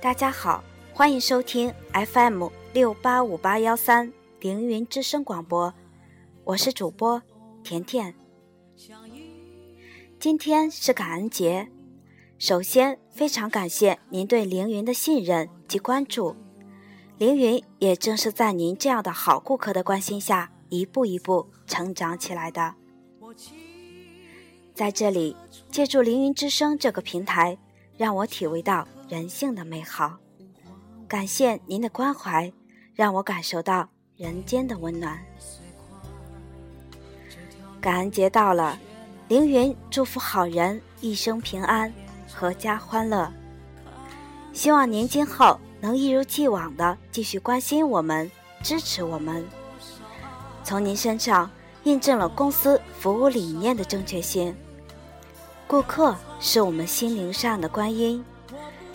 大家好，欢迎收听 FM 六八五八幺三凌云之声广播，我是主播甜甜。今天是感恩节，首先非常感谢您对凌云的信任及关注，凌云也正是在您这样的好顾客的关心下，一步一步成长起来的。在这里，借助凌云之声这个平台，让我体味到人性的美好。感谢您的关怀，让我感受到人间的温暖。感恩节到了，凌云祝福好人一生平安，阖家欢乐。希望您今后能一如既往的继续关心我们，支持我们。从您身上印证了公司服务理念的正确性。顾客是我们心灵上的观音，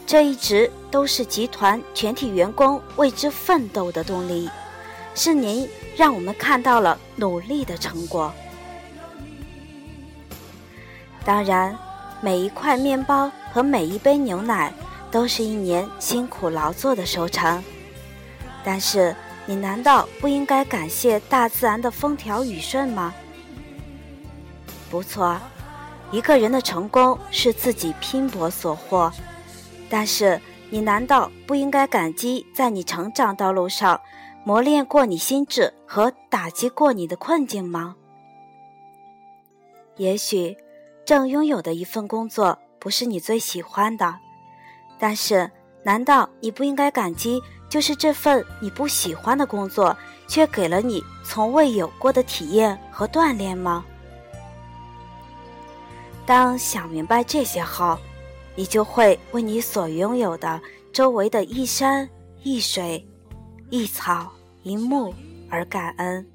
这一直都是集团全体员工为之奋斗的动力。是您让我们看到了努力的成果。当然，每一块面包和每一杯牛奶都是一年辛苦劳作的收成。但是，你难道不应该感谢大自然的风调雨顺吗？不错。一个人的成功是自己拼搏所获，但是你难道不应该感激在你成长道路上磨练过你心智和打击过你的困境吗？也许正拥有的一份工作不是你最喜欢的，但是难道你不应该感激，就是这份你不喜欢的工作，却给了你从未有过的体验和锻炼吗？当想明白这些后，你就会为你所拥有的周围的一山一水、一草一木而感恩。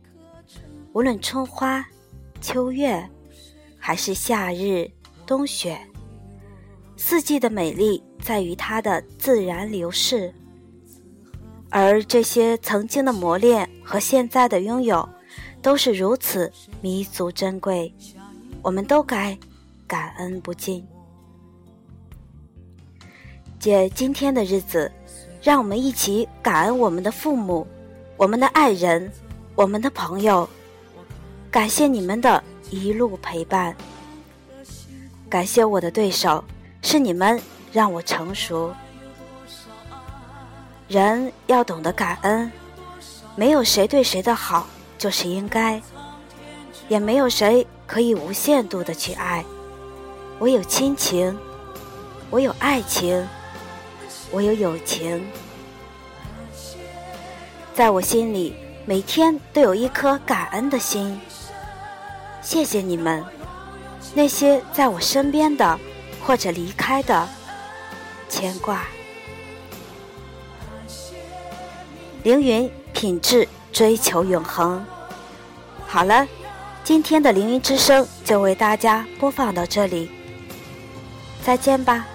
无论春花、秋月，还是夏日、冬雪，四季的美丽在于它的自然流逝。而这些曾经的磨练和现在的拥有，都是如此弥足珍贵。我们都该。感恩不尽。借今天的日子，让我们一起感恩我们的父母、我们的爱人、我们的朋友，感谢你们的一路陪伴。感谢我的对手，是你们让我成熟。人要懂得感恩，没有谁对谁的好就是应该，也没有谁可以无限度的去爱。我有亲情，我有爱情，我有友情，在我心里每天都有一颗感恩的心。谢谢你们，那些在我身边的或者离开的牵挂。凌云品质追求永恒。好了，今天的凌云之声就为大家播放到这里。再见吧。